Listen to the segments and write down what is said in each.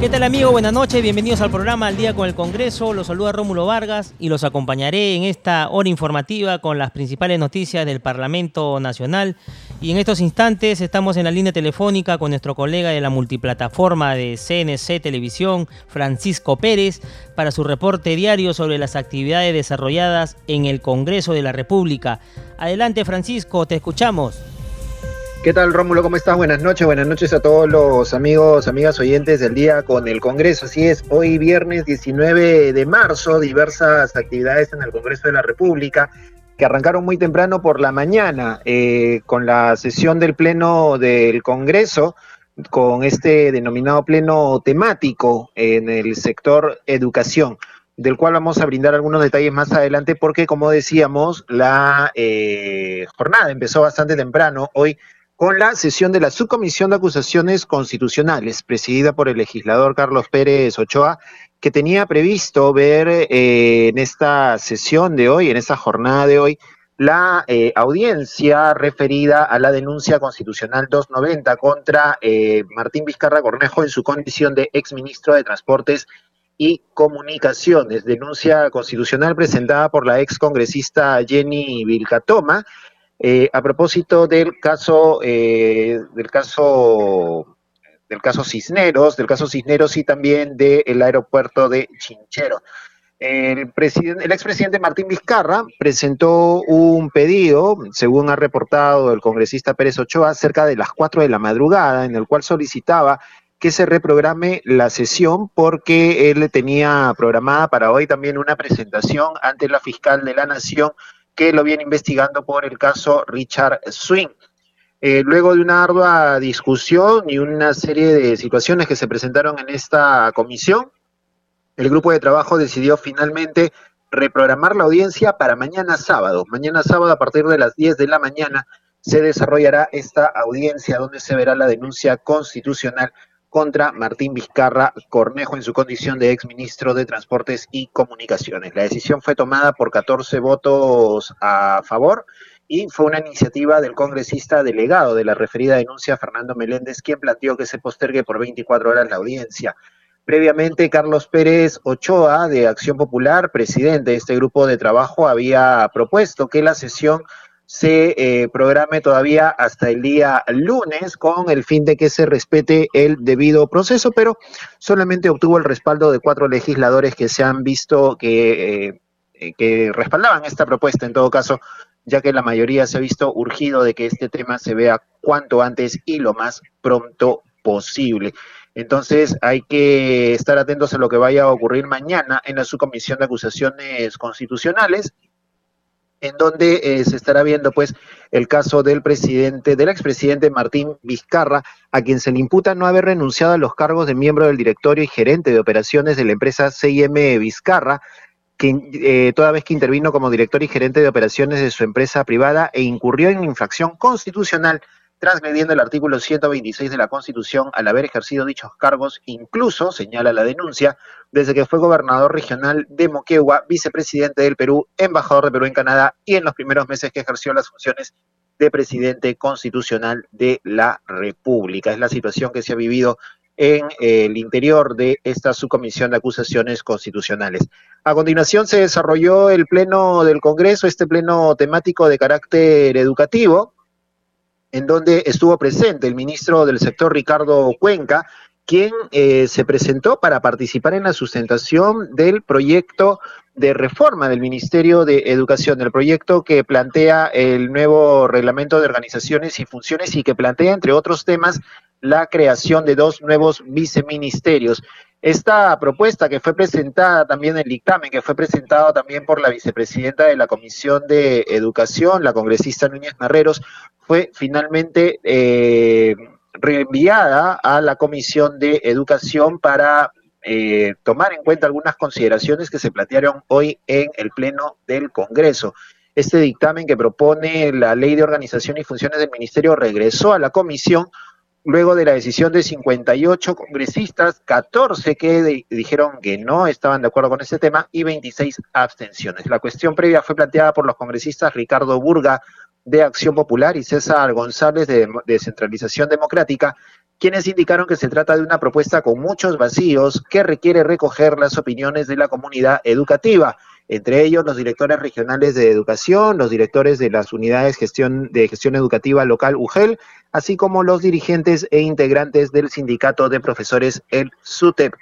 ¿Qué tal amigo? Buenas noches, bienvenidos al programa Al Día con el Congreso. Los saluda Rómulo Vargas y los acompañaré en esta hora informativa con las principales noticias del Parlamento Nacional. Y en estos instantes estamos en la línea telefónica con nuestro colega de la multiplataforma de CNC Televisión, Francisco Pérez, para su reporte diario sobre las actividades desarrolladas en el Congreso de la República. Adelante Francisco, te escuchamos. ¿Qué tal, Rómulo? ¿Cómo estás? Buenas noches. Buenas noches a todos los amigos, amigas oyentes del día con el Congreso. Así es, hoy viernes 19 de marzo, diversas actividades en el Congreso de la República que arrancaron muy temprano por la mañana eh, con la sesión del Pleno del Congreso, con este denominado Pleno temático en el sector educación del cual vamos a brindar algunos detalles más adelante, porque como decíamos, la eh, jornada empezó bastante temprano. Hoy con la sesión de la Subcomisión de Acusaciones Constitucionales, presidida por el legislador Carlos Pérez Ochoa, que tenía previsto ver eh, en esta sesión de hoy, en esta jornada de hoy, la eh, audiencia referida a la denuncia constitucional 290 contra eh, Martín Vizcarra Cornejo en su condición de exministro de Transportes y Comunicaciones. Denuncia constitucional presentada por la ex congresista Jenny Vilcatoma, eh, a propósito del caso, eh, del caso, del caso Cisneros, del caso Cisneros y también del aeropuerto de Chinchero. El, el expresidente Martín Vizcarra presentó un pedido, según ha reportado el congresista Pérez Ochoa, cerca de las 4 de la madrugada, en el cual solicitaba que se reprograme la sesión porque él tenía programada para hoy también una presentación ante la fiscal de la Nación que lo viene investigando por el caso Richard Swing. Eh, luego de una ardua discusión y una serie de situaciones que se presentaron en esta comisión, el grupo de trabajo decidió finalmente reprogramar la audiencia para mañana sábado. Mañana sábado a partir de las 10 de la mañana se desarrollará esta audiencia donde se verá la denuncia constitucional contra Martín Vizcarra Cornejo en su condición de exministro de Transportes y Comunicaciones. La decisión fue tomada por 14 votos a favor y fue una iniciativa del congresista delegado de la referida denuncia, Fernando Meléndez, quien planteó que se postergue por 24 horas la audiencia. Previamente, Carlos Pérez Ochoa, de Acción Popular, presidente de este grupo de trabajo, había propuesto que la sesión se eh, programe todavía hasta el día lunes con el fin de que se respete el debido proceso, pero solamente obtuvo el respaldo de cuatro legisladores que se han visto que, eh, eh, que respaldaban esta propuesta en todo caso, ya que la mayoría se ha visto urgido de que este tema se vea cuanto antes y lo más pronto posible. Entonces hay que estar atentos a lo que vaya a ocurrir mañana en la subcomisión de acusaciones constitucionales en donde eh, se estará viendo pues el caso del presidente, del expresidente Martín Vizcarra, a quien se le imputa no haber renunciado a los cargos de miembro del directorio y gerente de operaciones de la empresa CIM Vizcarra, que eh, toda vez que intervino como director y gerente de operaciones de su empresa privada e incurrió en infracción constitucional transgrediendo el artículo 126 de la Constitución al haber ejercido dichos cargos, incluso, señala la denuncia, desde que fue gobernador regional de Moquegua, vicepresidente del Perú, embajador de Perú en Canadá y en los primeros meses que ejerció las funciones de presidente constitucional de la República. Es la situación que se ha vivido en el interior de esta subcomisión de acusaciones constitucionales. A continuación se desarrolló el pleno del Congreso, este pleno temático de carácter educativo, en donde estuvo presente el ministro del sector Ricardo Cuenca, quien eh, se presentó para participar en la sustentación del proyecto de reforma del Ministerio de Educación, el proyecto que plantea el nuevo reglamento de organizaciones y funciones y que plantea, entre otros temas, la creación de dos nuevos viceministerios. Esta propuesta que fue presentada también, el dictamen que fue presentado también por la vicepresidenta de la Comisión de Educación, la congresista Núñez Marreros, fue finalmente eh, reenviada a la Comisión de Educación para eh, tomar en cuenta algunas consideraciones que se plantearon hoy en el Pleno del Congreso. Este dictamen que propone la Ley de Organización y Funciones del Ministerio regresó a la comisión luego de la decisión de 58 congresistas, 14 que dijeron que no estaban de acuerdo con este tema y 26 abstenciones. La cuestión previa fue planteada por los congresistas Ricardo Burga de Acción Popular y César González de Descentralización Democrática, quienes indicaron que se trata de una propuesta con muchos vacíos que requiere recoger las opiniones de la comunidad educativa entre ellos los directores regionales de educación, los directores de las unidades gestión, de gestión educativa local UGEL, así como los dirigentes e integrantes del sindicato de profesores el SUTEP.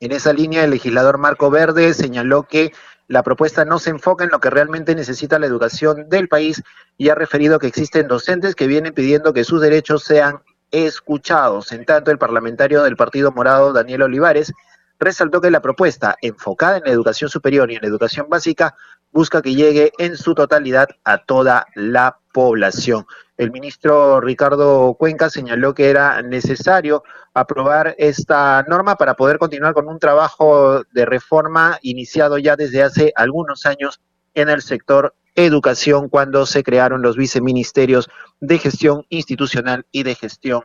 En esa línea, el legislador Marco Verde señaló que la propuesta no se enfoca en lo que realmente necesita la educación del país y ha referido que existen docentes que vienen pidiendo que sus derechos sean escuchados. En tanto, el parlamentario del Partido Morado, Daniel Olivares, resaltó que la propuesta, enfocada en la educación superior y en la educación básica, busca que llegue en su totalidad a toda la población. El ministro Ricardo Cuenca señaló que era necesario aprobar esta norma para poder continuar con un trabajo de reforma iniciado ya desde hace algunos años en el sector educación cuando se crearon los viceministerios de gestión institucional y de gestión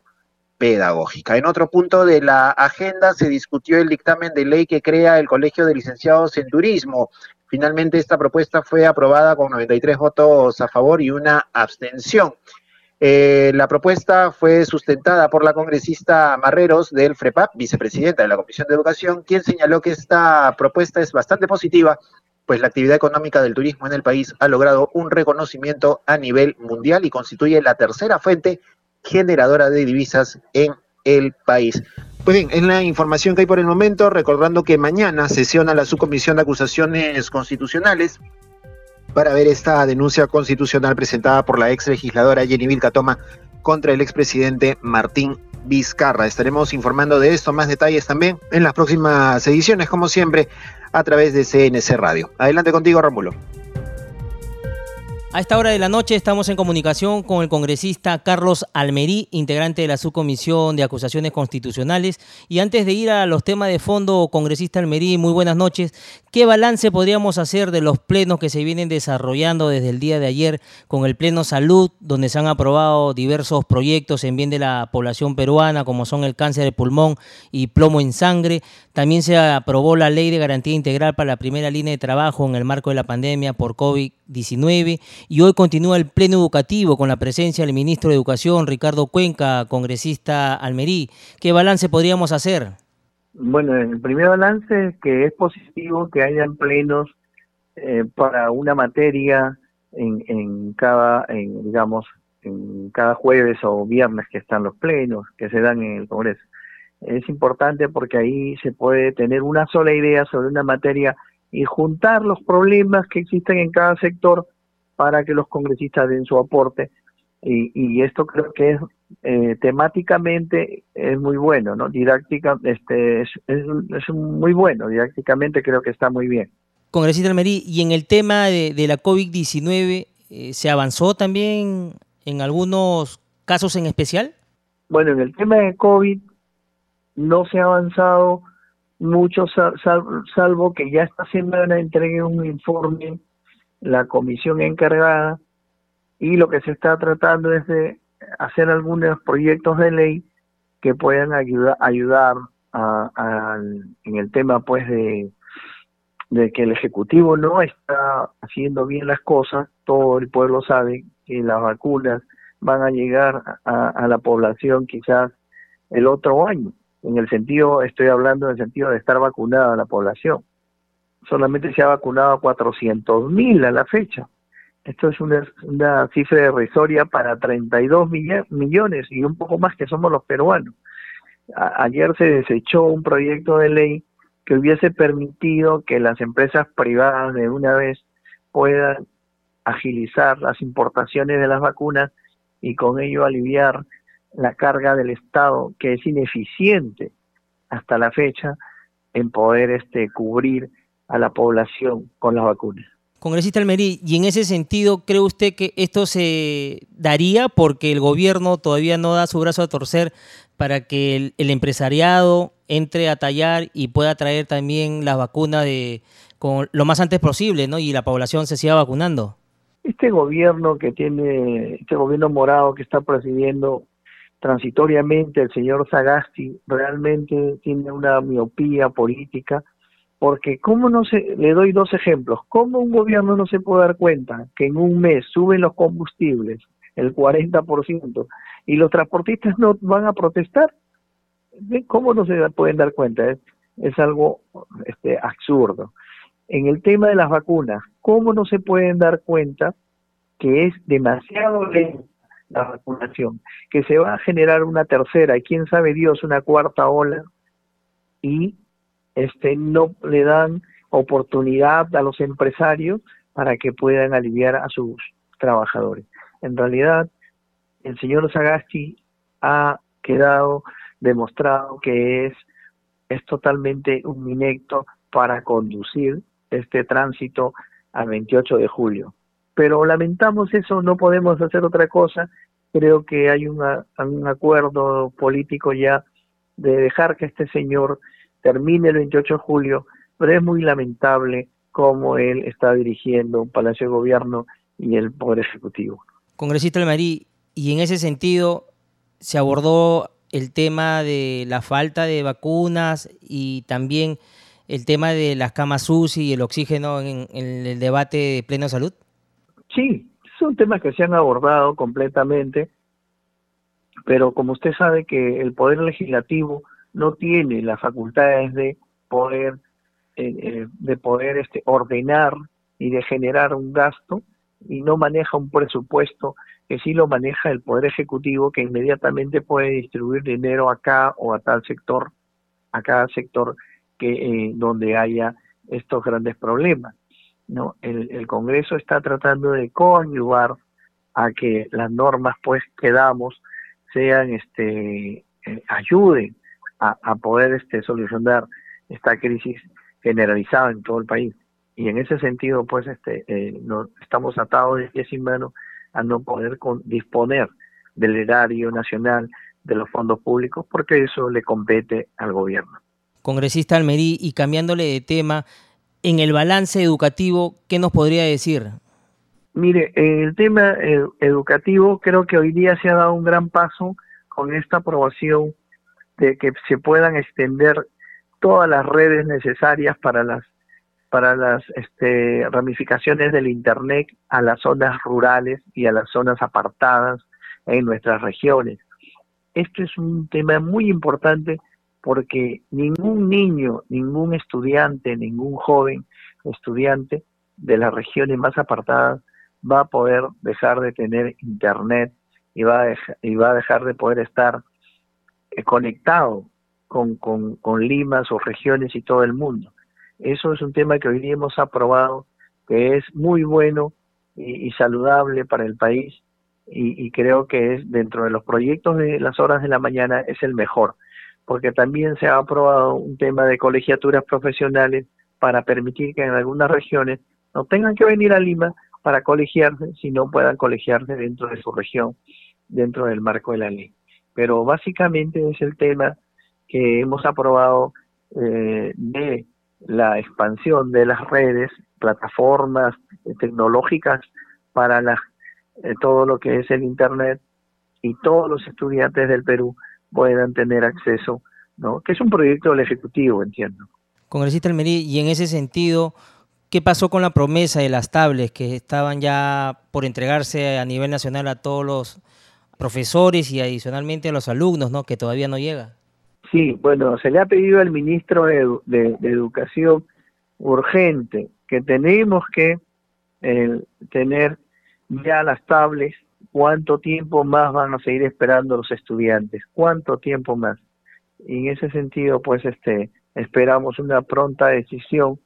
pedagógica. En otro punto de la agenda se discutió el dictamen de ley que crea el Colegio de Licenciados en Turismo. Finalmente esta propuesta fue aprobada con 93 votos a favor y una abstención. Eh, la propuesta fue sustentada por la congresista Marreros del FREPAP, vicepresidenta de la Comisión de Educación, quien señaló que esta propuesta es bastante positiva, pues la actividad económica del turismo en el país ha logrado un reconocimiento a nivel mundial y constituye la tercera fuente generadora de divisas en el país. Pues bien, en la información que hay por el momento, recordando que mañana sesiona la subcomisión de acusaciones constitucionales para ver esta denuncia constitucional presentada por la ex legisladora Jenny Vilcatoma contra el expresidente Martín Vizcarra. Estaremos informando de esto, más detalles también en las próximas ediciones, como siempre, a través de CNC Radio. Adelante contigo, Rómulo. A esta hora de la noche estamos en comunicación con el congresista Carlos Almerí, integrante de la subcomisión de acusaciones constitucionales. Y antes de ir a los temas de fondo, congresista Almerí, muy buenas noches. ¿Qué balance podríamos hacer de los plenos que se vienen desarrollando desde el día de ayer con el Pleno Salud, donde se han aprobado diversos proyectos en bien de la población peruana, como son el cáncer de pulmón y plomo en sangre? También se aprobó la ley de garantía integral para la primera línea de trabajo en el marco de la pandemia por COVID-19 y hoy continúa el pleno educativo con la presencia del ministro de Educación, Ricardo Cuenca, congresista Almerí. ¿Qué balance podríamos hacer? Bueno, el primer balance es que es positivo que hayan plenos eh, para una materia en, en cada, en, digamos, en cada jueves o viernes que están los plenos que se dan en el Congreso. Es importante porque ahí se puede tener una sola idea sobre una materia y juntar los problemas que existen en cada sector para que los congresistas den su aporte. Y, esto creo que es eh, temáticamente es muy bueno, ¿no? Didáctica, este, es, es, muy bueno, didácticamente creo que está muy bien. Congresista Almerí, y en el tema de, la COVID-19, eh, ¿se avanzó también en algunos casos en especial? Bueno, en el tema de COVID no se ha avanzado mucho, salvo que ya esta semana entregue un informe la comisión encargada y lo que se está tratando es de hacer algunos proyectos de ley que puedan ayudar, ayudar a, en el tema pues de, de que el Ejecutivo no está haciendo bien las cosas, todo el pueblo sabe que las vacunas van a llegar a, a la población quizás el otro año, en el sentido, estoy hablando en el sentido de estar vacunada la población solamente se ha vacunado a 400 mil a la fecha. Esto es una, una cifra irrisoria para 32 millones y un poco más que somos los peruanos. ayer se desechó un proyecto de ley que hubiese permitido que las empresas privadas de una vez puedan agilizar las importaciones de las vacunas y con ello aliviar la carga del Estado, que es ineficiente hasta la fecha en poder este, cubrir a la población con las vacunas. Congresista Almerí, y en ese sentido, ¿cree usted que esto se daría porque el gobierno todavía no da su brazo a torcer para que el, empresariado entre a tallar y pueda traer también las vacunas de, con lo más antes posible, ¿no? Y la población se siga vacunando. Este gobierno que tiene, este gobierno morado que está presidiendo transitoriamente el señor Sagasti, realmente tiene una miopía política porque cómo no se, le doy dos ejemplos, cómo un gobierno no se puede dar cuenta que en un mes suben los combustibles el 40% y los transportistas no van a protestar, ¿cómo no se pueden dar cuenta? Es, es algo este, absurdo. En el tema de las vacunas, ¿cómo no se pueden dar cuenta que es demasiado lenta la vacunación, que se va a generar una tercera y quién sabe Dios una cuarta ola y este, no le dan oportunidad a los empresarios para que puedan aliviar a sus trabajadores. En realidad, el señor Sagasti ha quedado demostrado que es, es totalmente un inecto para conducir este tránsito al 28 de julio. Pero lamentamos eso, no podemos hacer otra cosa. Creo que hay un acuerdo político ya de dejar que este señor termine el 28 de julio, pero es muy lamentable cómo él está dirigiendo un Palacio de Gobierno y el Poder Ejecutivo. Congresista Almarí, y en ese sentido se abordó el tema de la falta de vacunas y también el tema de las camas UCI y el oxígeno en, en el debate de pleno salud? Sí, son temas que se han abordado completamente, pero como usted sabe que el Poder Legislativo no tiene las facultades de poder eh, eh, de poder este ordenar y de generar un gasto y no maneja un presupuesto que sí lo maneja el poder ejecutivo que inmediatamente puede distribuir dinero acá o a tal sector a cada sector que eh, donde haya estos grandes problemas no el, el Congreso está tratando de coadyuvar a que las normas pues que damos sean este ayuden a, poder este, solucionar esta crisis generalizada en todo el país. Y en ese sentido, pues, este, eh, no, estamos atados de pies y manos a no poder disponer del erario nacional, de los fondos públicos, porque eso le compete al gobierno. Congresista Almerí, y cambiándole de tema, en el balance educativo, ¿qué nos podría decir? Mire, en el tema educativo creo que hoy día se ha dado un gran paso con esta aprobación de que se puedan extender todas las redes necesarias para las para las este, ramificaciones del internet a las zonas rurales y a las zonas apartadas en nuestras regiones. Esto es un tema muy importante porque ningún niño, ningún estudiante, ningún joven estudiante de las regiones más apartadas va a poder dejar de tener internet y va a, y va a dejar de poder estar eh, conectado con, con, Lima, sus regiones y todo el mundo. Eso es un tema que hoy día hemos aprobado, que es muy bueno y, saludable para el país y, creo que es dentro de los proyectos de las horas de la mañana es el mejor, porque también se ha aprobado un tema de colegiaturas profesionales para permitir que en algunas regiones no tengan que venir a Lima para colegiarse, sino puedan colegiarse dentro de su región, dentro del marco de la ley. Pero básicamente es el tema que hemos aprobado eh, de la expansión de las redes, plataformas tecnológicas para la, eh, todo lo que es el Internet y todos los estudiantes del Perú puedan tener acceso, ¿no? que es un proyecto del Ejecutivo, entiendo. Congresista Almerí, y en ese sentido, ¿qué pasó con la promesa de las tablets que estaban ya por entregarse a nivel nacional a todos los profesores y adicionalmente a los alumnos, ¿no? Que todavía no llega. Sí, bueno, se le ha pedido al ministro de, Educación urgente que tenemos que eh, tener ya las tablets, cuánto tiempo más van a seguir esperando los estudiantes, cuánto tiempo más. Y en ese sentido, pues, este, esperamos una pronta decisión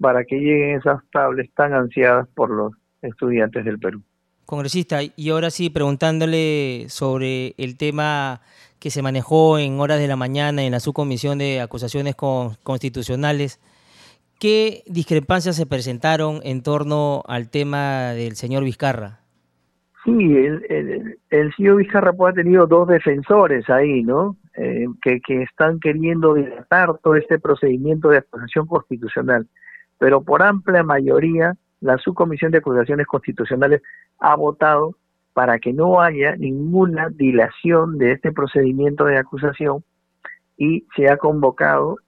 para que lleguen esas tablets tan ansiadas por los estudiantes del Perú. Congresista, y ahora sí, preguntándole sobre el tema que se manejó en horas de la mañana en la subcomisión de acusaciones constitucionales, ¿Qué discrepancias se presentaron en torno al tema del señor Vizcarra? Sí, el, el, señor Vizcarra pues, ha tenido dos defensores ahí, ¿no? Eh, que, que están queriendo dilatar todo este procedimiento de acusación constitucional. Pero por amplia mayoría, la subcomisión de acusaciones constitucionales ha votado para que no haya ninguna dilación de este procedimiento de acusación y se ha convocado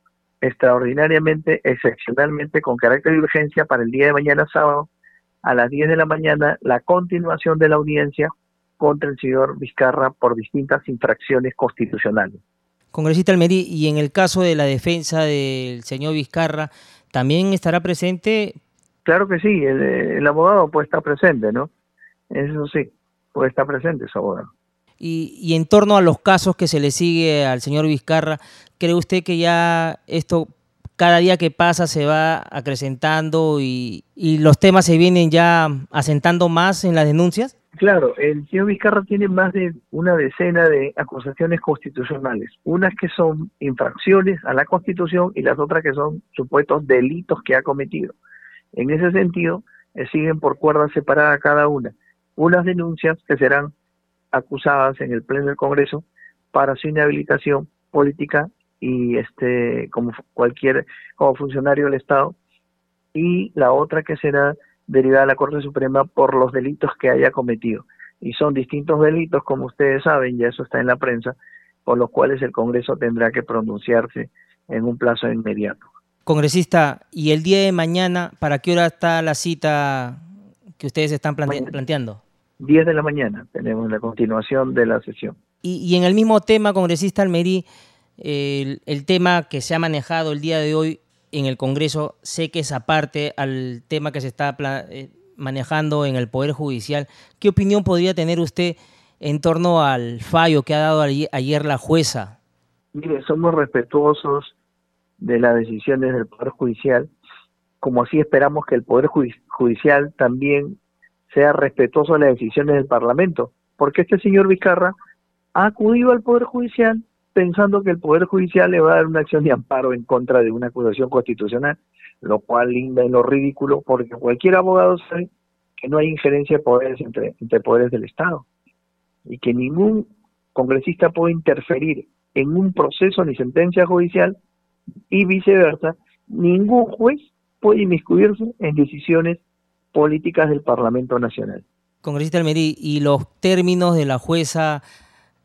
extraordinariamente, excepcionalmente, con carácter de urgencia para el día de mañana sábado a las 10 de la mañana la continuación de la audiencia contra el señor Vizcarra por distintas infracciones constitucionales. Congresista Almerí, y en el caso de la defensa del señor Vizcarra, ¿también estará presente? Claro que sí, el, abogado puede estar presente, ¿no? Eso sí, puede estar presente su abogado. Y, y, en torno a los casos que se le sigue al señor Vizcarra, ¿cree usted que ya esto cada día que pasa se va acrecentando y, los temas se vienen ya asentando más en las denuncias? Claro, el señor Vizcarra tiene más de una decena de acusaciones constitucionales, unas que son infracciones a la Constitución y las otras que son supuestos delitos que ha cometido. En ese sentido, eh, siguen por cuerda separada cada una. Unas denuncias que serán acusadas en el Pleno del Congreso para su inhabilitación política y este como cualquier como funcionario del Estado y la otra que será derivada a la Corte Suprema por los delitos que haya cometido y son distintos delitos como ustedes saben ya eso está en la prensa por los cuales el Congreso tendrá que pronunciarse en un plazo inmediato. Congresista, ¿y el día de mañana para qué hora está la cita que ustedes están planteando? 10 de la mañana tenemos la continuación de la sesión. Y, y en el mismo tema, congresista Almerí, el, tema que se ha manejado el día de hoy en el Congreso, sé que es aparte al tema que se está eh, manejando en el Poder Judicial. ¿Qué opinión podría tener usted en torno al fallo que ha dado ayer la jueza? Mire, somos respetuosos de las decisiones del Poder Judicial, como así esperamos que el Poder Judicial también sea respetuoso de las decisiones del Parlamento, porque este señor Vizcarra ha acudido al Poder Judicial pensando que el Poder Judicial le va a dar una acción de amparo en contra de una acusación constitucional, lo cual linda lo ridículo, porque cualquier abogado sabe que no hay injerencia de poderes entre, entre poderes del Estado y que ningún congresista puede interferir en un proceso ni sentencia judicial y viceversa, ningún juez puede inmiscuirse en decisiones políticas del Parlamento Nacional. Congresista Almerí, ¿y los términos de la jueza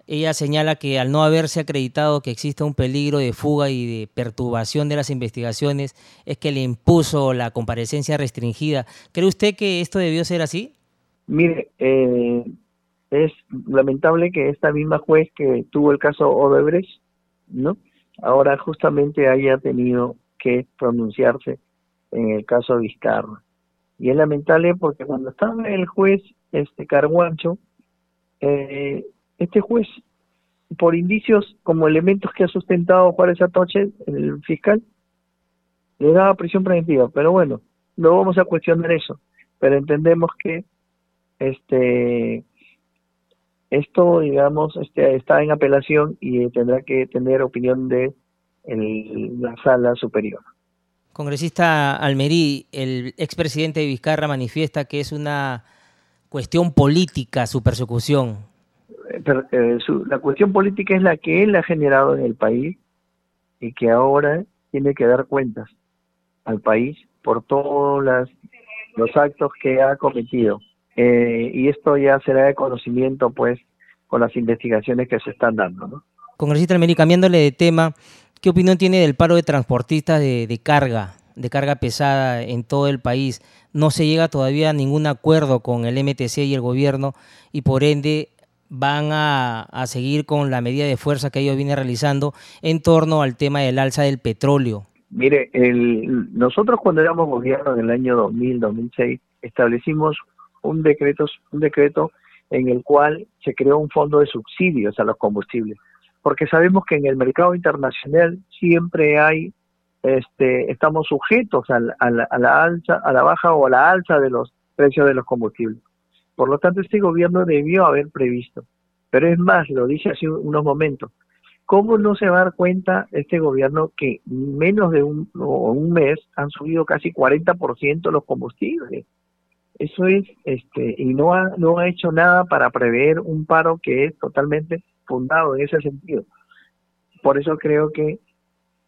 ella señala que al no haberse acreditado que existe un peligro de fuga y de perturbación de las investigaciones, es que le impuso la comparecencia restringida. ¿Cree usted que esto debió ser así? Mire, eh, es lamentable que esta misma juez que tuvo el caso Odebrecht, ¿no? Ahora justamente haya tenido que pronunciarse en el caso Vizcarra. Y es lamentable porque cuando estaba el juez este Carguancho, eh, este juez, por indicios como elementos que ha sustentado Juárez Atoche, el fiscal, le daba prisión preventiva. Pero bueno, no vamos a cuestionar eso. Pero entendemos que este esto, digamos, este, está en apelación y tendrá que tener opinión de la sala superior. Congresista Almerí, el expresidente de Vizcarra manifiesta que es una cuestión política su persecución. Eh, la cuestión política es la que él ha generado en el país y que ahora tiene que dar cuentas al país por todos los actos que ha cometido. Eh, y esto ya será de conocimiento, pues, con las investigaciones que se están dando. ¿no? Congresista Almerí, cambiándole de tema, ¿qué opinión tiene del paro de transportistas de, de carga, de carga pesada en todo el país? No se llega todavía a ningún acuerdo con el MTC y el gobierno y por ende van a, seguir con la medida de fuerza que ellos vienen realizando en torno al tema del alza del petróleo? Mire, el, nosotros cuando éramos gobierno en el año 2000-2006 establecimos un decreto, un decreto en el cual se creó un fondo de subsidios a los combustibles, porque sabemos que en el mercado internacional siempre hay, este, estamos sujetos a a la alza, a la baja o a la alza de los precios de los combustibles. Por lo tanto, este gobierno debió haber previsto. Pero es más, lo dije hace unos momentos, ¿Cómo no se va a dar cuenta este gobierno que menos de un, un mes han subido casi 40% los combustibles? Eso es, este, y no ha, no ha hecho nada para prever un paro que es totalmente fundado en ese sentido. Por eso creo que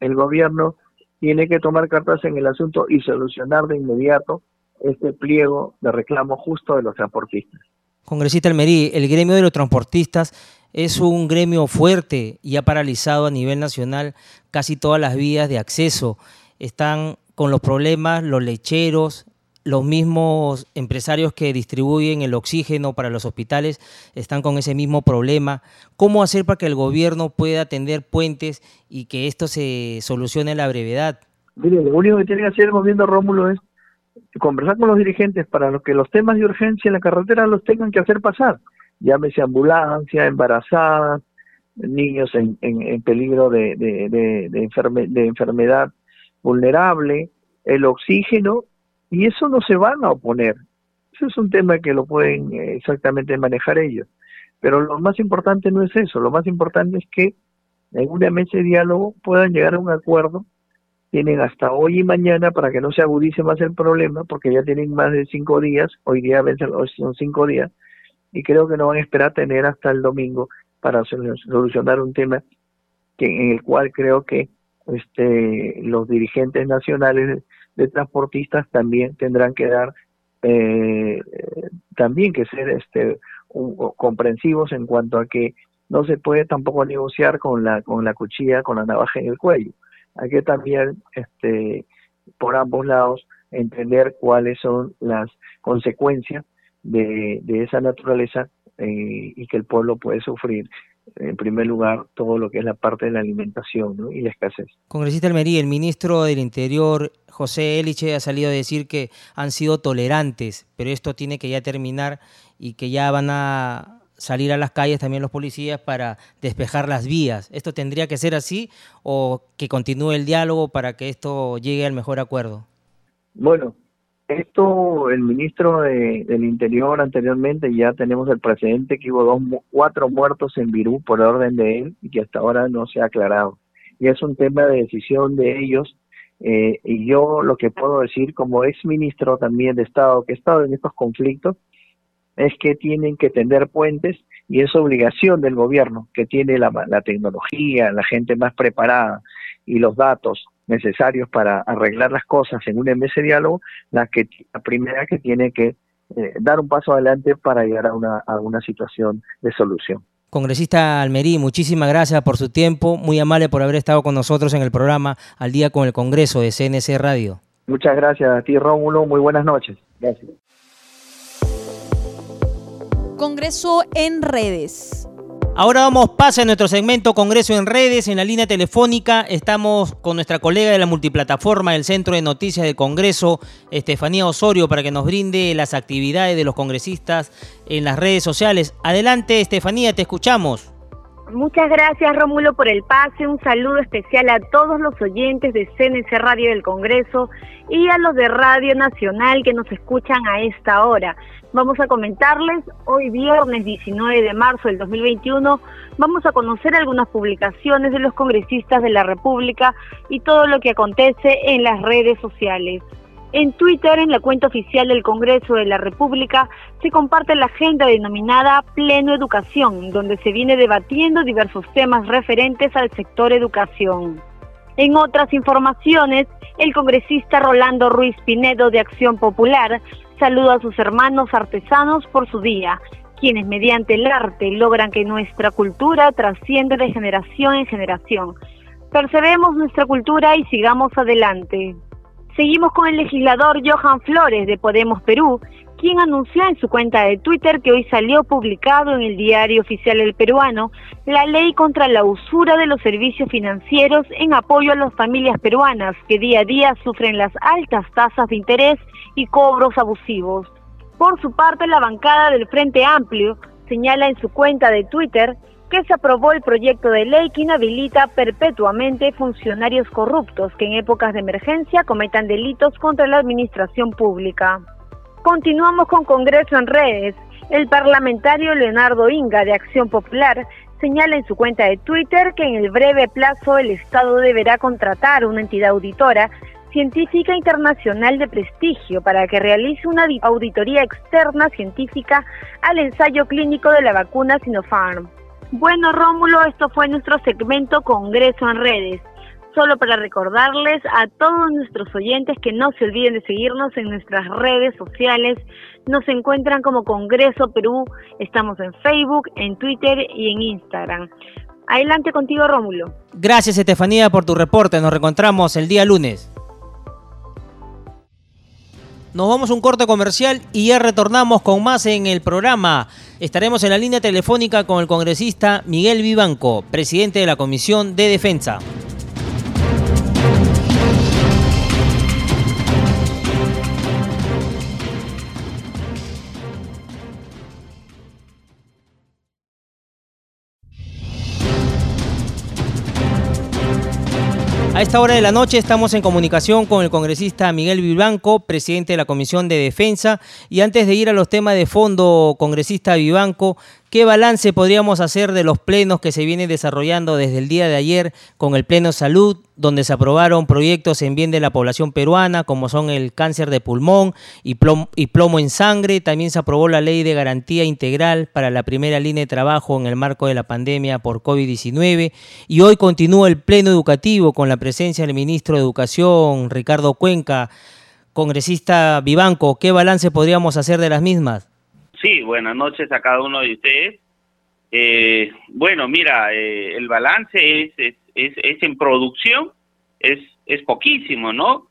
el gobierno tiene que tomar cartas en el asunto y solucionar de inmediato este pliego de reclamo justo de los transportistas. Congresista Almerí, el gremio de los transportistas es un gremio fuerte y ha paralizado a nivel nacional casi todas las vías de acceso. Están con los problemas los lecheros, los mismos empresarios que distribuyen el oxígeno para los hospitales están con ese mismo problema. ¿Cómo hacer para que el gobierno pueda tender puentes y que esto se solucione a la brevedad? Mire, lo único que tiene que hacer el gobierno Rómulo es conversar con los dirigentes para que los temas de urgencia en la carretera los tengan que hacer pasar. Llámese ambulancia, embarazadas, niños en, peligro de, de enfermedad vulnerable, el oxígeno y eso no se van a oponer. Eso es un tema que lo pueden eh, exactamente manejar ellos. Pero lo más importante no es eso, lo más importante es que en una mesa de diálogo puedan llegar a un acuerdo. Tienen hasta hoy y mañana para que no se agudice más el problema, porque ya tienen más de cinco días, hoy día son cinco días, y creo que no van a esperar tener hasta el domingo para solucionar un tema que en el cual creo que este, los dirigentes nacionales de transportistas también tendrán que dar eh, también que ser este comprensivos en cuanto a que no se puede tampoco negociar con la con la cuchilla con la navaja en el cuello hay que también este por ambos lados entender cuáles son las consecuencias de, de esa naturaleza eh, y que el pueblo puede sufrir en primer lugar todo lo que es la parte de la alimentación y la escasez. Congresista Almería, el ministro del Interior, José Eliche, ha salido a decir que han sido tolerantes, pero esto tiene que ya terminar y que ya van a salir a las calles también los policías para despejar las vías. ¿Esto tendría que ser así o que continúe el diálogo para que esto llegue al mejor acuerdo? Bueno, esto, el ministro del Interior anteriormente, ya tenemos el precedente que hubo dos, cuatro muertos en Virú por orden de él y que hasta ahora no se ha aclarado. Y es un tema de decisión de ellos. Eh, y yo lo que puedo decir como ex ministro también de Estado que he estado en estos conflictos es que tienen que tender puentes y es obligación del gobierno que tiene la, la tecnología, la gente más preparada y los datos necesarios para arreglar las cosas en un MS diálogo, la, que, la primera que tiene que eh, dar un paso adelante para llegar a una, a una situación de solución. Congresista Almerí, muchísimas gracias por su tiempo, muy amable por haber estado con nosotros en el programa Al Día con el Congreso de CNC Radio. Muchas gracias a ti, Rómulo, muy buenas noches. Gracias. Congreso en redes. Ahora vamos, pasa a nuestro segmento Congreso en redes. En la línea telefónica estamos con nuestra colega de la multiplataforma del Centro de Noticias del Congreso, Estefanía Osorio, para que nos brinde las actividades de los congresistas en las redes sociales. Adelante, Estefanía, te escuchamos. Muchas gracias Rómulo por el pase, un saludo especial a todos los oyentes de CNC Radio del Congreso y a los de Radio Nacional que nos escuchan a esta hora. Vamos a comentarles, hoy viernes 19 de marzo del 2021, vamos a conocer algunas publicaciones de los congresistas de la República y todo lo que acontece en las redes sociales. En Twitter, en la cuenta oficial del Congreso de la República, se comparte la agenda denominada Pleno Educación, donde se viene debatiendo diversos temas referentes al sector educación. En otras informaciones, el congresista Rolando Ruiz Pinedo de Acción Popular saluda a sus hermanos artesanos por su día, quienes mediante el arte logran que nuestra cultura trascienda de generación en generación. Percebemos nuestra cultura y sigamos adelante. Seguimos con el legislador Johan Flores de Podemos Perú, quien anunció en su cuenta de Twitter que hoy salió publicado en el diario oficial El Peruano la ley contra la usura de los servicios financieros en apoyo a las familias peruanas que día a día sufren las altas tasas de interés y cobros abusivos. Por su parte, la bancada del Frente Amplio señala en su cuenta de Twitter que se aprobó el proyecto de ley que inhabilita perpetuamente funcionarios corruptos que en épocas de emergencia cometan delitos contra la administración pública. Continuamos con Congreso en redes. El parlamentario Leonardo Inga de Acción Popular señala en su cuenta de Twitter que en el breve plazo el Estado deberá contratar una entidad auditora científica internacional de prestigio para que realice una auditoría externa científica al ensayo clínico de la vacuna Sinopharm. Bueno, Rómulo, esto fue nuestro segmento Congreso en Redes. Solo para recordarles a todos nuestros oyentes que no se olviden de seguirnos en nuestras redes sociales. Nos encuentran como Congreso Perú. Estamos en Facebook, en Twitter y en Instagram. Adelante contigo, Rómulo. Gracias, Estefanía, por tu reporte. Nos reencontramos el día lunes. Nos vamos a un corte comercial y ya retornamos con más en el programa. Estaremos en la línea telefónica con el congresista Miguel Vivanco, presidente de la Comisión de Defensa. A esta hora de la noche estamos en comunicación con el congresista Miguel Vivanco, presidente de la Comisión de Defensa. Y antes de ir a los temas de fondo, congresista Vivanco, ¿Qué balance podríamos hacer de los plenos que se vienen desarrollando desde el día de ayer con el Pleno Salud, donde se aprobaron proyectos en bien de la población peruana, como son el cáncer de pulmón y plomo, y plomo en sangre? También se aprobó la ley de garantía integral para la primera línea de trabajo en el marco de la pandemia por COVID-19. Y hoy continúa el Pleno Educativo con la presencia del ministro de Educación, Ricardo Cuenca. Congresista Vivanco, ¿qué balance podríamos hacer de las mismas? Sí, buenas noches a cada uno de ustedes. Eh, bueno, mira, eh, el balance es, es, es, en producción, es, es poquísimo, ¿no?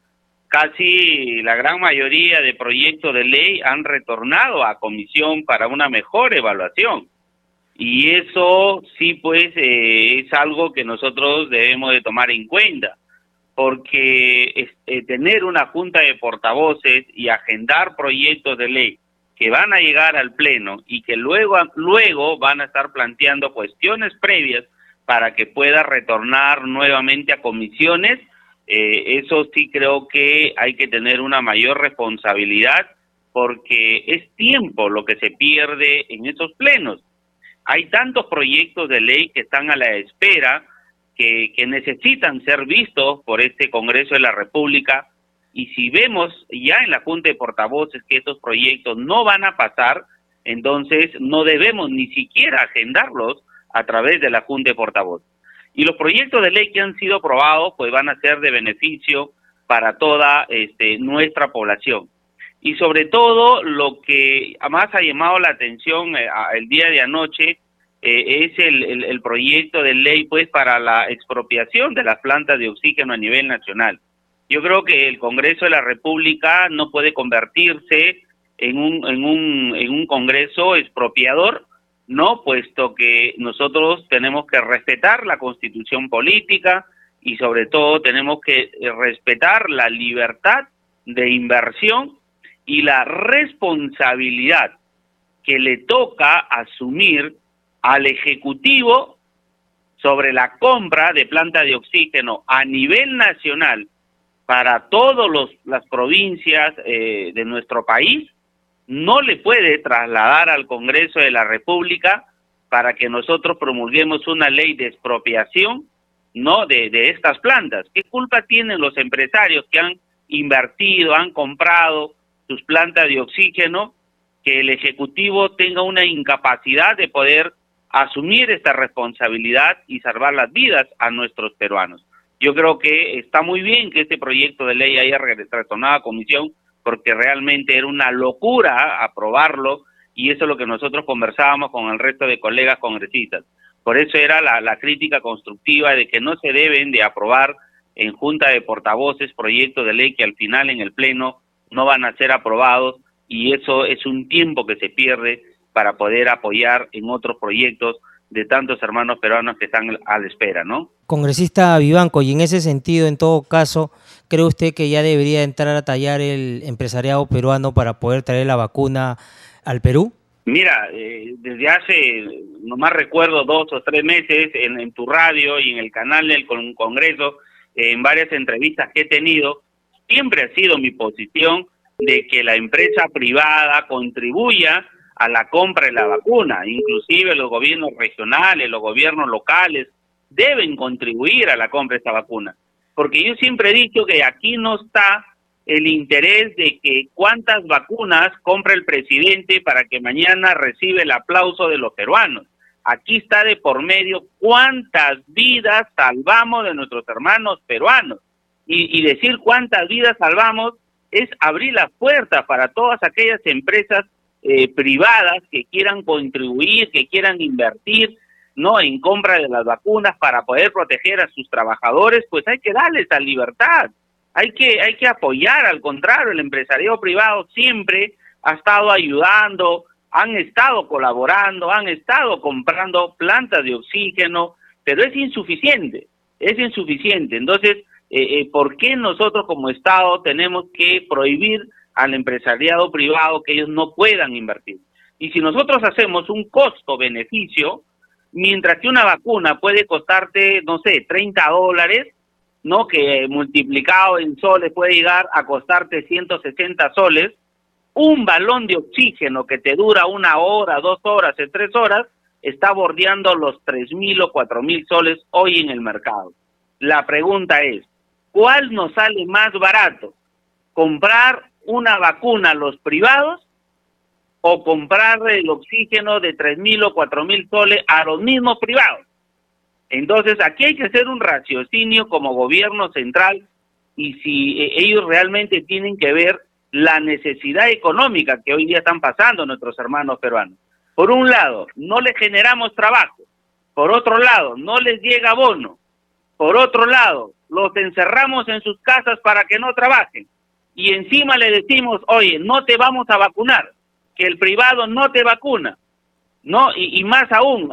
Casi la gran mayoría de proyectos de ley han retornado a comisión para una mejor evaluación. Y eso sí, pues, eh, es algo que nosotros debemos de tomar en cuenta, porque tener una junta de portavoces y agendar proyectos de ley que van a llegar al Pleno y que luego, luego van a estar planteando cuestiones previas para que pueda retornar nuevamente a comisiones, eh, eso sí creo que hay que tener una mayor responsabilidad porque es tiempo lo que se pierde en esos plenos. Hay tantos proyectos de ley que están a la espera que, que necesitan ser vistos por este Congreso de la República y si vemos ya en la Junta de Portavoces que estos proyectos no van a pasar, entonces no debemos ni siquiera agendarlos a través de la Junta de Portavoces. Y los proyectos de ley que han sido aprobados pues van a ser de beneficio para toda este, nuestra población. Y sobre todo lo que más ha llamado la atención eh, el día de anoche eh, es el, el proyecto de ley pues para la expropiación de las plantas de oxígeno a nivel nacional. Yo creo que el Congreso de la República no puede convertirse en un, en un, en un Congreso expropiador, no, puesto que nosotros tenemos que respetar la constitución política y sobre todo tenemos que respetar la libertad de inversión y la responsabilidad que le toca asumir al Ejecutivo sobre la compra de planta de oxígeno a nivel nacional para todas las provincias eh, de nuestro país, no le puede trasladar al Congreso de la República para que nosotros promulguemos una ley de expropiación no de, de estas plantas. ¿Qué culpa tienen los empresarios que han invertido, han comprado sus plantas de oxígeno, que el Ejecutivo tenga una incapacidad de poder asumir esta responsabilidad y salvar las vidas a nuestros peruanos? Yo creo que está muy bien que este proyecto de ley haya retornado a comisión porque realmente era una locura aprobarlo y eso es lo que nosotros conversábamos con el resto de colegas congresistas. Por eso era la, la crítica constructiva de que no se deben de aprobar en junta de portavoces proyectos de ley que al final en el Pleno no van a ser aprobados y eso es un tiempo que se pierde para poder apoyar en otros proyectos de tantos hermanos peruanos que están a la espera, ¿no? Congresista Vivanco, y en ese sentido, en todo caso, ¿cree usted que ya debería entrar a tallar el empresariado peruano para poder traer la vacuna al Perú? Mira, eh, desde hace, nomás recuerdo, dos o tres meses en, tu radio y en el canal del Congreso, en varias entrevistas que he tenido, siempre ha sido mi posición de que la empresa privada contribuya a la compra de la vacuna. Inclusive los gobiernos regionales, los gobiernos locales deben contribuir a la compra de esta vacuna. Porque yo siempre he dicho que aquí no está el interés de que cuántas vacunas compra el presidente para que mañana reciba el aplauso de los peruanos. Aquí está de por medio cuántas vidas salvamos de nuestros hermanos peruanos. Y, decir cuántas vidas salvamos es abrir las puertas para todas aquellas empresas eh, privadas que quieran contribuir, que quieran invertir, no en compra de las vacunas para poder proteger a sus trabajadores, pues hay que darles la libertad hay que, hay que apoyar, al contrario, el empresariado privado siempre ha estado ayudando, han estado colaborando, han estado comprando plantas de oxígeno, pero es insuficiente, es insuficiente. Entonces, eh, eh, ¿por qué nosotros como Estado tenemos que prohibir al empresariado privado que ellos no puedan invertir? Y si nosotros hacemos un costo-beneficio, mientras que una vacuna puede costarte, no sé, 30 dólares, ¿no? Que multiplicado en soles puede llegar a costarte 160 soles, un balón de oxígeno que te dura una hora, dos horas, tres horas, está bordeando los tres mil o cuatro mil soles hoy en el mercado. La pregunta es, ¿cuál nos sale más barato? ¿Comprar una vacuna a los privados o comprar el oxígeno de tres mil o cuatro mil soles a los mismos privados? Entonces, aquí hay que hacer un raciocinio como gobierno central y si eh, ellos realmente tienen que ver la necesidad económica que hoy día están pasando nuestros hermanos peruanos. Por un lado, no les generamos trabajo. Por otro lado, no les llega bono. Por otro lado, los encerramos en sus casas para que no trabajen. Y encima le decimos, oye, no te vamos a vacunar, que el privado no te vacuna. ¿no? Y, más aún,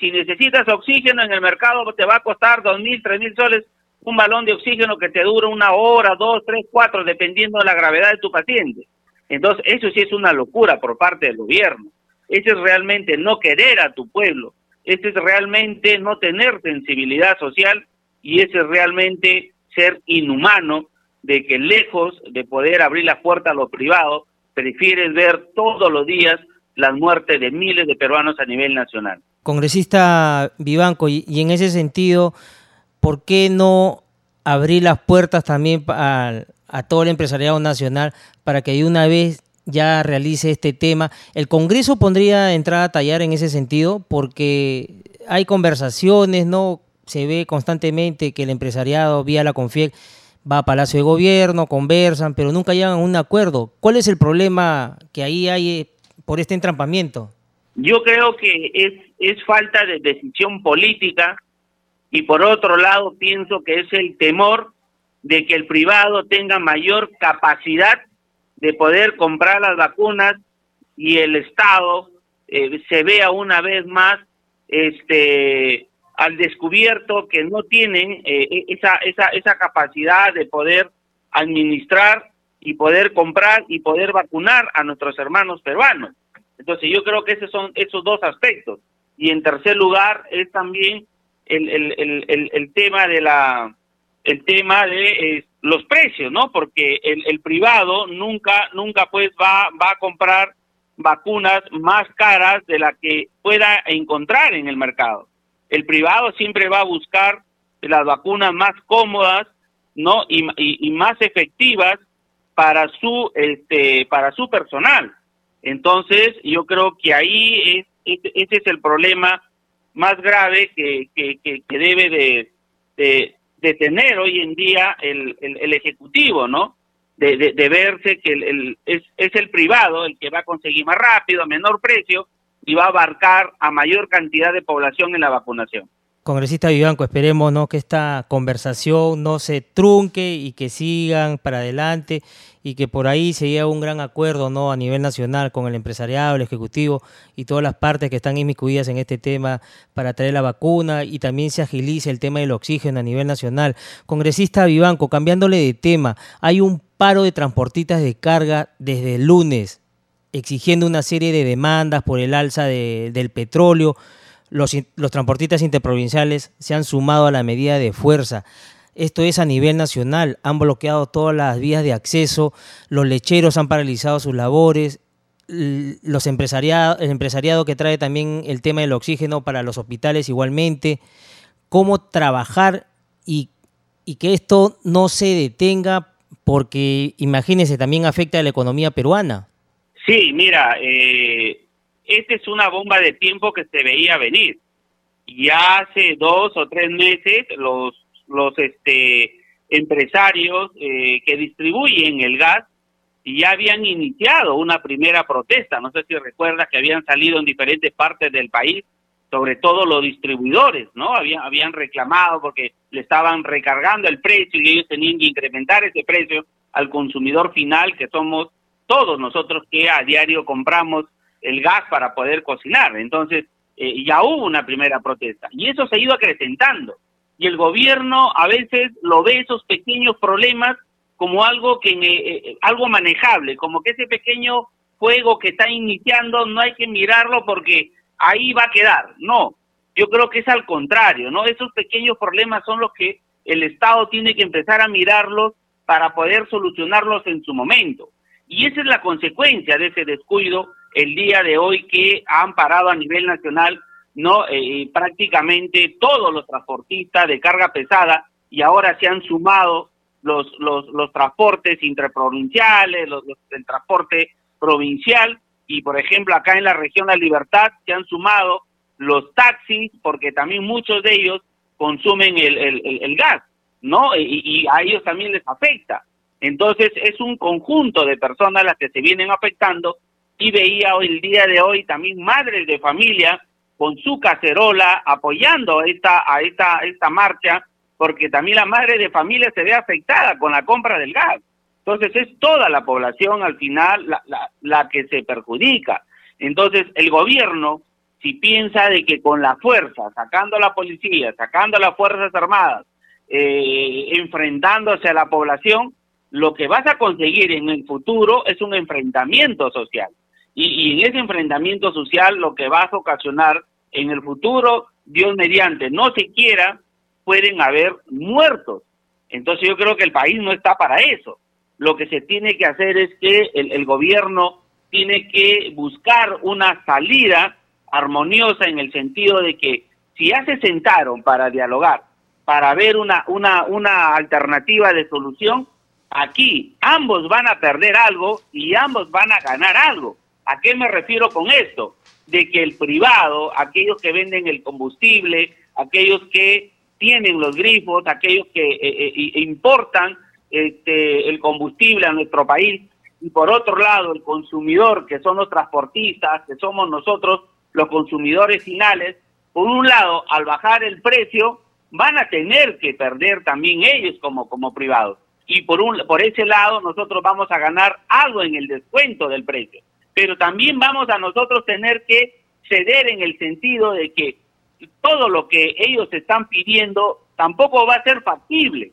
si necesitas oxígeno en el mercado te va a costar dos mil, tres mil soles un balón de oxígeno que te dura una hora, dos, tres, cuatro, dependiendo de la gravedad de tu paciente. Entonces, eso sí es una locura por parte del gobierno. Eso es realmente no querer a tu pueblo. Eso es realmente no tener sensibilidad social y eso es realmente ser inhumano de que lejos de poder abrir la puerta a lo privado, prefieres ver todos los días las muertes de miles de peruanos a nivel nacional. Congresista Vivanco, y, en ese sentido, ¿por qué no abrir las puertas también a, a todo el empresariado nacional para que de una vez ya realice este tema? El Congreso pondría entrada a tallar en ese sentido porque hay conversaciones, ¿no? Se ve constantemente que el empresariado vía la CONFIEC va a Palacio de Gobierno, conversan, pero nunca llegan a un acuerdo. ¿Cuál es el problema que ahí hay por este entrampamiento? Yo creo que es, es falta de decisión política y por otro lado pienso que es el temor de que el privado tenga mayor capacidad de poder comprar las vacunas y el Estado eh, se vea una vez más este al descubierto que no tienen eh, e, esa, esa, esa capacidad de poder administrar y poder comprar y poder vacunar a nuestros hermanos peruanos. Entonces yo creo que esos son esos dos aspectos. Y en tercer lugar es también el, el, el, el tema de la el tema de eh, los precios, ¿no? Porque el, el privado nunca nunca pues va va a comprar vacunas más caras de las que pueda encontrar en el mercado. El privado siempre va a buscar las vacunas más cómodas, ¿no? Y, más efectivas para su este para su personal. Entonces, yo creo que ahí es, ese es el problema más grave que, que, que, debe de, de, tener hoy en día el, el, Ejecutivo, ¿no? De, de, verse que el, es, es el privado el que va a conseguir más rápido, a menor precio, y va a abarcar a mayor cantidad de población en la vacunación. Congresista Vivanco, esperemos ¿no? que esta conversación no se trunque y que sigan para adelante y que por ahí se llegue un gran acuerdo ¿no? a nivel nacional con el empresariado, el ejecutivo y todas las partes que están inmiscuidas en este tema para traer la vacuna y también se agilice el tema del oxígeno a nivel nacional. Congresista Vivanco, cambiándole de tema, hay un paro de transportistas de carga desde el lunes exigiendo una serie de demandas por el alza del petróleo los, transportistas interprovinciales se han sumado a la medida de fuerza. Esto es a nivel nacional. Han bloqueado todas las vías de acceso, los lecheros han paralizado sus labores, los empresariado, el empresariado que trae también el tema del oxígeno para los hospitales igualmente, cómo trabajar y, y que esto no se detenga porque imagínense, también afecta a la economía peruana. Sí, mira, eh, esta es una bomba de tiempo que se veía venir. Ya hace dos o tres meses los, los este, empresarios eh, que distribuyen el gas ya habían iniciado una primera protesta. No sé si recuerdas que habían salido en diferentes partes del país, sobre todo los distribuidores, ¿no? Habían, habían reclamado porque le estaban recargando el precio y ellos tenían que incrementar ese precio al consumidor final, que somos todos nosotros que a diario compramos el gas para poder cocinar. Entonces, eh, ya hubo una primera protesta y eso se ha ido acrecentando. Y el gobierno a veces lo ve esos pequeños problemas como algo que eh, eh, algo manejable, como que ese pequeño fuego que está iniciando no hay que mirarlo porque ahí va a quedar. No, yo creo que es al contrario, ¿no? Esos pequeños problemas son los que el Estado tiene que empezar a mirarlos para poder solucionarlos en su momento. Y esa es la consecuencia de ese descuido el día de hoy que han parado a nivel nacional no eh, prácticamente todos los transportistas de carga pesada y ahora se han sumado los los, los transportes interprovinciales, los, los, el transporte provincial y por ejemplo acá en la región La Libertad se han sumado los taxis porque también muchos de ellos consumen el, el, el gas, ¿no? Y, y a ellos también les afecta. Entonces es un conjunto de personas las que se vienen afectando y veía hoy el día de hoy también madres de familia con su cacerola apoyando esta, a esta, esta marcha, porque también la madre de familia se ve afectada con la compra del gas. Entonces es toda la población al final la, la, la que se perjudica. Entonces el gobierno, si piensa de que con la fuerza, sacando a la policía, sacando a las Fuerzas Armadas, eh, enfrentándose a la población, lo que vas a conseguir en el futuro es un enfrentamiento social. Y, y, en ese enfrentamiento social lo que vas a ocasionar en el futuro, Dios mediante, no siquiera pueden haber muertos. Entonces yo creo que el país no está para eso. Lo que se tiene que hacer es que el, el gobierno tiene que buscar una salida armoniosa en el sentido de que si ya se sentaron para dialogar, para ver una, una, una alternativa de solución, Aquí ambos van a perder algo y ambos van a ganar algo. ¿A qué me refiero con esto? De que el privado, aquellos que venden el combustible, aquellos que tienen los grifos, aquellos que eh, eh, importan este, el combustible a nuestro país, y por otro lado el consumidor, que son los transportistas, que somos nosotros los consumidores finales, por un lado, al bajar el precio, van a tener que perder también ellos como, como privados y por, un, por ese lado nosotros vamos a ganar algo en el descuento del precio. Pero también vamos a nosotros tener que ceder en el sentido de que todo lo que ellos están pidiendo tampoco va a ser factible.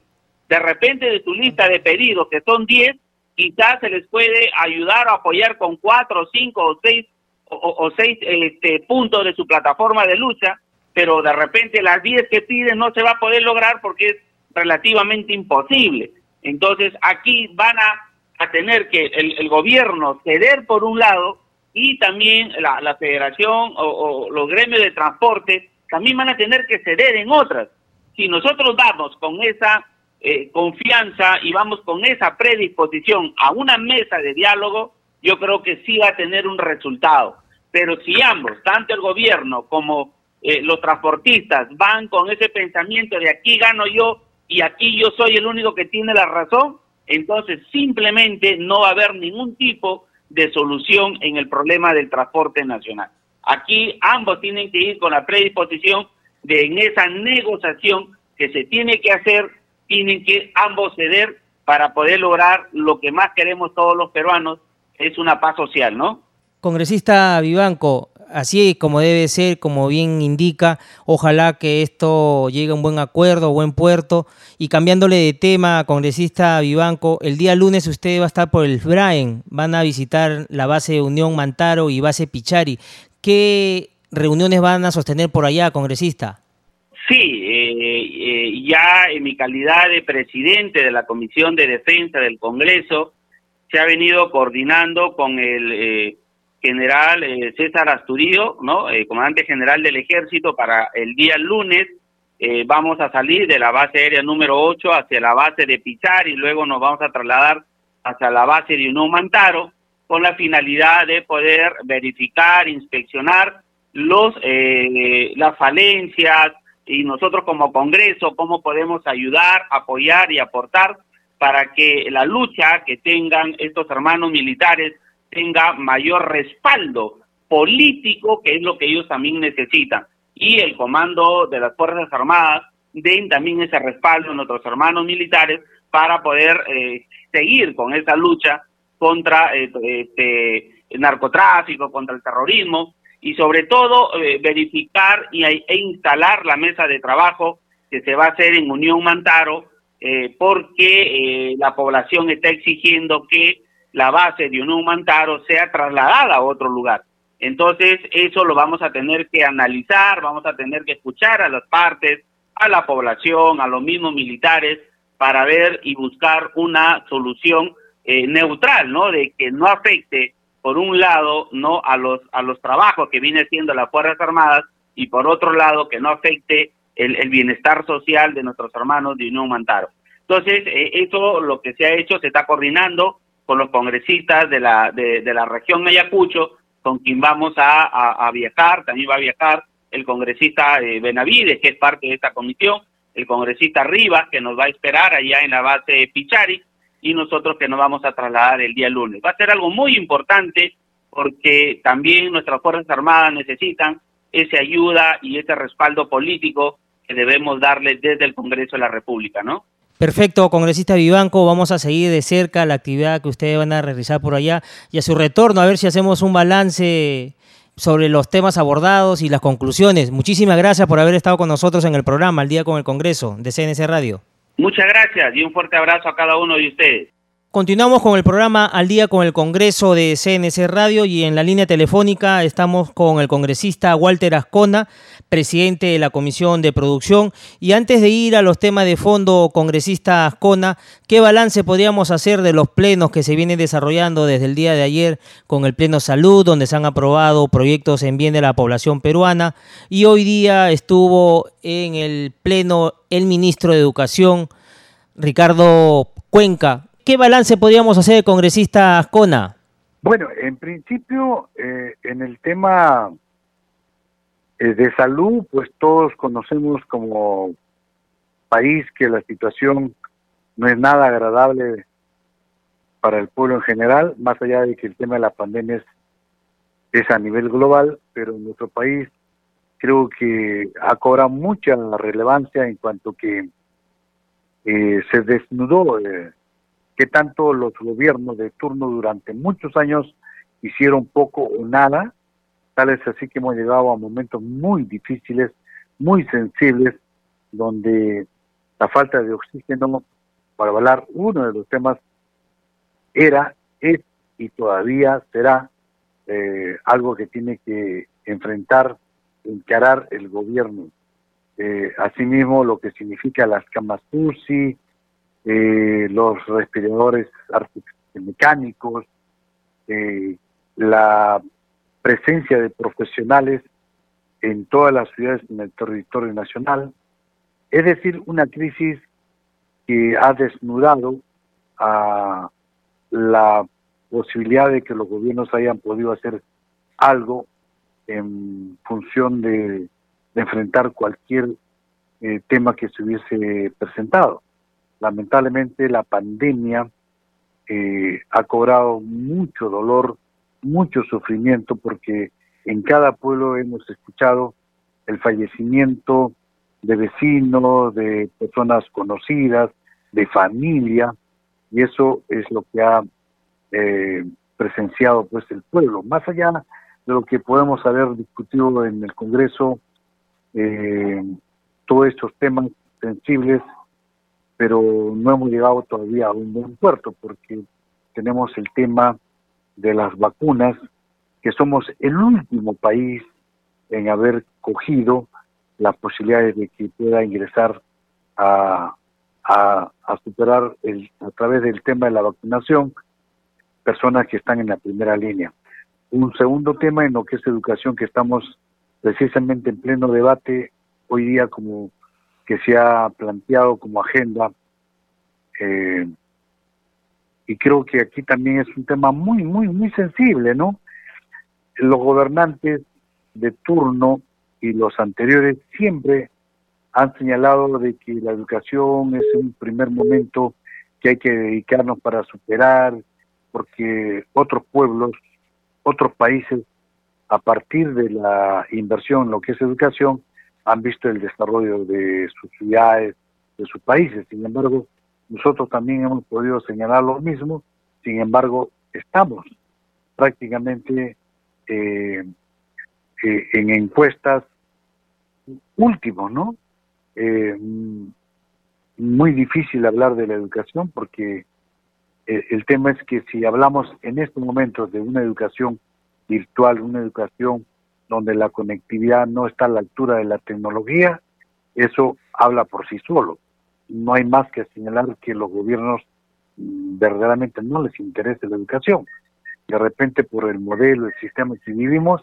De repente de tu lista de pedidos, que son 10, quizás se les puede ayudar o apoyar con 4, 5 o 6 o, o 6 este, puntos de su plataforma de lucha, pero de repente las 10 que piden no se va a poder lograr porque es relativamente imposible. Entonces aquí van a, tener que el, el, gobierno ceder por un lado y también la, la federación o, o, los gremios de transporte también van a tener que ceder en otras. Si nosotros vamos con esa eh, confianza y vamos con esa predisposición a una mesa de diálogo, yo creo que sí va a tener un resultado. Pero si ambos, tanto el gobierno como eh, los transportistas, van con ese pensamiento de aquí gano yo y aquí yo soy el único que tiene la razón, entonces simplemente no va a haber ningún tipo de solución en el problema del transporte nacional. Aquí ambos tienen que ir con la predisposición de en esa negociación que se tiene que hacer, tienen que ambos ceder para poder lograr lo que más queremos todos los peruanos, es una paz social, ¿no? Congresista Vivanco, así como debe ser, como bien indica, ojalá que esto llegue a un buen acuerdo, buen puerto. Y cambiándole de tema, congresista Vivanco, el día lunes usted va a estar por el Braen, van a visitar la base de Unión Mantaro y base Pichari. ¿Qué reuniones van a sostener por allá, congresista? Sí, eh, eh, ya en mi calidad de presidente de la Comisión de Defensa del Congreso, se ha venido coordinando con el... Eh, general eh, César Asturío, ¿no? Eh, comandante general del ejército, para el día lunes eh, vamos a salir de la base aérea número 8 hacia la base de Pichar y luego nos vamos a trasladar hacia la base de Uno Mantaro con la finalidad de poder verificar, inspeccionar los las falencias y nosotros como Congreso cómo podemos ayudar, apoyar y aportar para que la lucha que tengan estos hermanos militares tenga mayor respaldo político, que es lo que ellos también necesitan. Y el comando de las Fuerzas Armadas den también ese respaldo a nuestros hermanos militares para poder eh, seguir con esa lucha contra eh, este, el narcotráfico, contra el terrorismo y sobre todo eh, verificar y, e instalar la mesa de trabajo que se va a hacer en Unión Mantaro porque la población está exigiendo que la base de un Mantaro sea trasladada a otro lugar. Entonces, eso lo vamos a tener que analizar, vamos a tener que escuchar a las partes, a la población, a los mismos militares, para ver y buscar una solución eh, neutral, ¿no? De que no afecte, por un lado, no a los a los trabajos que viene haciendo las Fuerzas Armadas y por otro lado que no afecte el, el bienestar social de nuestros hermanos de Unión Mantaro. Entonces, eh, eso lo que se ha hecho, se está coordinando, con los congresistas de la, de, la región Ayacucho, con quien vamos a, a, viajar, también va a viajar el congresista eh, Benavides, que es parte de esta comisión, el congresista Rivas, que nos va a esperar allá en la base Pichari, y nosotros que nos vamos a trasladar el día lunes. Va a ser algo muy importante porque también nuestras Fuerzas Armadas necesitan esa ayuda y ese respaldo político que debemos darle desde el Congreso de la República, ¿no? Perfecto, congresista Vivanco, vamos a seguir de cerca la actividad que ustedes van a realizar por allá y a su retorno a ver si hacemos un balance sobre los temas abordados y las conclusiones. Muchísimas gracias por haber estado con nosotros en el programa El Día con el Congreso de CNC Radio. Muchas gracias y un fuerte abrazo a cada uno de ustedes. Continuamos con el programa Al día con el Congreso de CNC Radio y en la línea telefónica estamos con el congresista Walter Ascona, presidente de la Comisión de Producción. Y antes de ir a los temas de fondo, congresista Ascona, ¿qué balance podríamos hacer de los plenos que se vienen desarrollando desde el día de ayer con el Pleno Salud, donde se han aprobado proyectos en bien de la población peruana? Y hoy día estuvo en el Pleno el ministro de Educación, Ricardo Cuenca ¿Qué balance podríamos hacer, congresista Ascona? Bueno, en principio, eh, en el tema eh, de salud, pues todos conocemos como país que la situación no es nada agradable para el pueblo en general, más allá de que el tema de la pandemia es, a nivel global, pero en nuestro país creo que ha cobrado mucha relevancia en cuanto que eh, se desnudó que tanto los gobiernos de turno durante muchos años hicieron poco o nada, tal es así que hemos llegado a momentos muy difíciles, muy sensibles, donde la falta de oxígeno, para hablar uno de los temas, era, es y todavía será eh, algo que tiene que enfrentar, encarar el gobierno. Eh, asimismo, lo que significa las camas UCI, eh, los respiradores mecánicos, eh, la presencia de profesionales en todas las ciudades en el territorio nacional, es decir, una crisis que ha desnudado a la posibilidad de que los gobiernos hayan podido hacer algo en función de, enfrentar cualquier eh, tema que se hubiese presentado lamentablemente la pandemia eh, ha cobrado mucho dolor, mucho sufrimiento, porque en cada pueblo hemos escuchado el fallecimiento de vecinos, de personas conocidas, de familia, y eso es lo que ha eh, presenciado pues el pueblo. Más allá de lo que podemos haber discutido en el Congreso, eh, todos estos temas sensibles pero no hemos llegado todavía a un buen puerto porque tenemos el tema de las vacunas, que somos el último país en haber cogido las posibilidades de que pueda ingresar a, a, superar el, a través del tema de la vacunación personas que están en la primera línea. un segundo tema en lo que es educación que estamos precisamente en pleno debate hoy día como que se ha planteado como agenda eh, y creo que aquí también es un tema muy muy muy sensible no los gobernantes de turno y los anteriores siempre han señalado de que la educación es un primer momento que hay que dedicarnos para superar, porque otros pueblos, otros países, a partir de la inversión lo que es educación, han visto el desarrollo de sus ciudades, de sus países. Sin embargo, nosotros también hemos podido señalar lo mismo, sin embargo, estamos prácticamente eh, eh, en encuestas últimos, ¿no? Eh, muy difícil hablar de la educación porque el, tema es que si hablamos en estos momentos de una educación virtual, una educación donde la conectividad no está a la altura de la tecnología, eso habla por sí solo. No hay más que señalar que los gobiernos mm, verdaderamente no les interesa la educación. De repente por el modelo, el sistema que vivimos,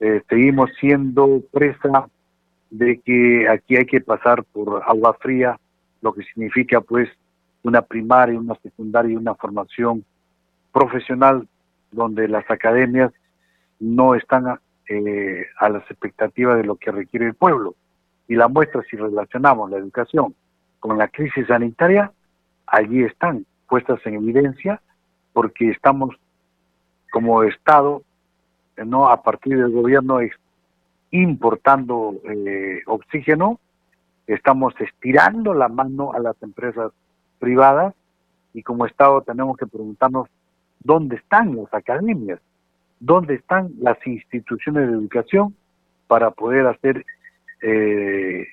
eh, seguimos siendo presa de que aquí hay que pasar por agua fría, lo que significa pues una primaria, una secundaria y una formación profesional donde las academias no están eh, a las expectativas de lo que requiere el pueblo. Y la muestra, si relacionamos la educación con la crisis sanitaria, allí están puestas en evidencia porque estamos como Estado, no a partir del gobierno importando eh, oxígeno, estamos estirando la mano a las empresas privadas y como Estado tenemos que preguntarnos dónde están las academias, dónde están las instituciones de educación para poder hacer eh,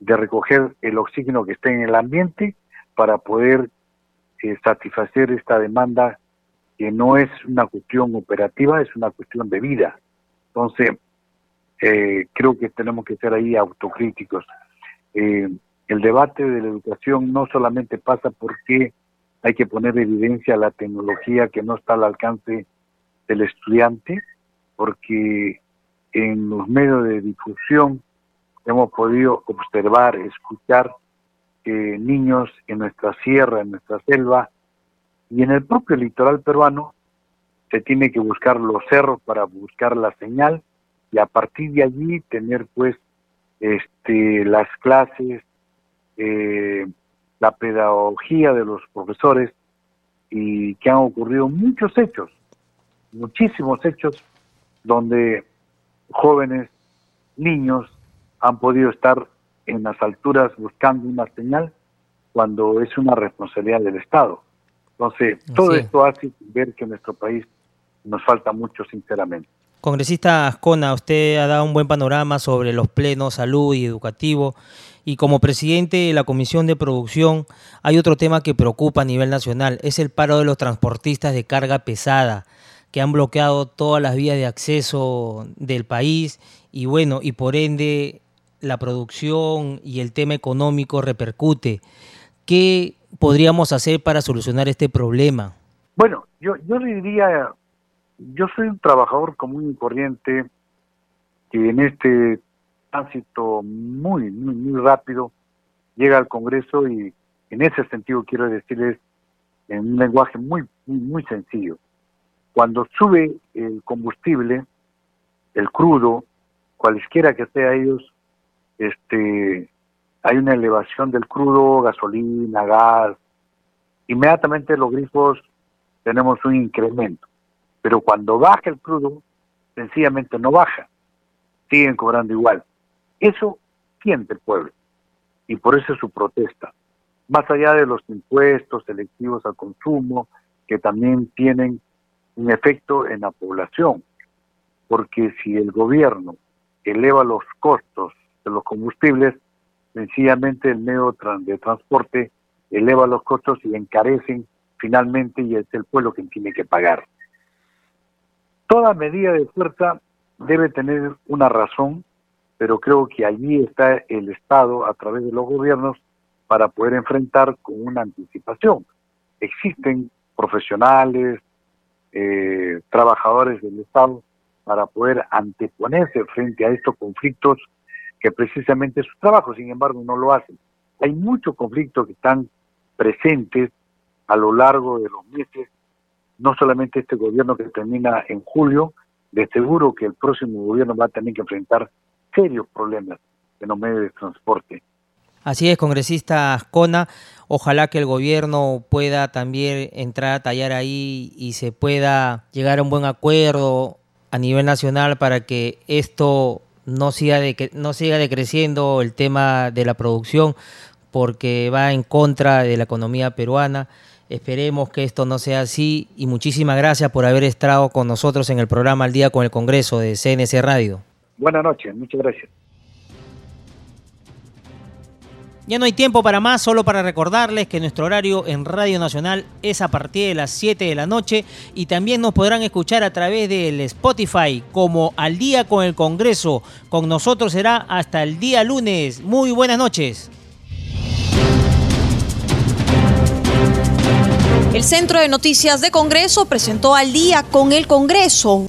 de recoger el oxígeno que está en el ambiente para poder eh, satisfacer esta demanda que no es una cuestión operativa, es una cuestión de vida. Entonces, eh, creo que tenemos que ser ahí autocríticos. Eh, el debate de la educación no solamente pasa porque hay que poner en evidencia la tecnología que no está al alcance del estudiante, porque en los medios de difusión hemos podido observar, escuchar que niños en nuestra sierra, en nuestra selva y en el propio litoral peruano se tiene que buscar los cerros para buscar la señal y a partir de allí tener pues este las clases eh, la pedagogía de los profesores y que han ocurrido muchos hechos muchísimos hechos donde jóvenes niños han podido estar en las alturas buscando una señal cuando es una responsabilidad del Estado. Entonces, todo esto hace ver que en nuestro país nos falta mucho, sinceramente. Congresista Ascona, usted ha dado un buen panorama sobre los plenos salud y educativo y como presidente de la Comisión de Producción hay otro tema que preocupa a nivel nacional, es el paro de los transportistas de carga pesada que han bloqueado todas las vías de acceso del país y bueno, y por ende la producción y el tema económico repercute. ¿Qué podríamos hacer para solucionar este problema? Bueno, yo, yo diría yo soy un trabajador común y corriente que en este tránsito muy, muy, muy rápido llega al Congreso y en ese sentido quiero decirles en un lenguaje muy, muy, muy sencillo. Cuando sube el combustible, el crudo, cualesquiera que sea ellos, este, hay una elevación del crudo, gasolina, gas, inmediatamente los grifos tenemos un incremento. Pero cuando baja el crudo, sencillamente no baja, siguen cobrando igual. Eso siente el pueblo y por eso es su protesta. Más allá de los impuestos selectivos al consumo, que también tienen un efecto en la población, porque si el gobierno eleva los costos de los combustibles, sencillamente el medio de transporte eleva los costos y encarecen finalmente y es el pueblo quien tiene que pagar. Toda medida de fuerza debe tener una razón, pero creo que allí está el Estado a través de los gobiernos para poder enfrentar con una anticipación. Existen profesionales, eh, trabajadores del Estado para poder anteponerse frente a estos conflictos que precisamente su trabajo, sin embargo, no lo hacen. Hay muchos conflictos que están presentes a lo largo de los meses, no solamente este gobierno que termina en julio, de seguro que el próximo gobierno va a tener que enfrentar serios problemas en los medios de transporte. Así es, congresista Ascona. Ojalá que el gobierno pueda también entrar a tallar ahí y se pueda llegar a un buen acuerdo a nivel nacional para que esto no siga, de, no siga decreciendo el tema de la producción porque va en contra de la economía peruana. Esperemos que esto no sea así y muchísimas gracias por haber estado con nosotros en el programa Al Día con el Congreso de CNC Radio. Buenas noches, muchas gracias. Ya no hay tiempo para más, solo para recordarles que nuestro horario en Radio Nacional es a partir de las 7 de la noche y también nos podrán escuchar a través del Spotify como Al día con el Congreso. Con nosotros será hasta el día lunes. Muy buenas noches. El Centro de Noticias de Congreso presentó Al día con el Congreso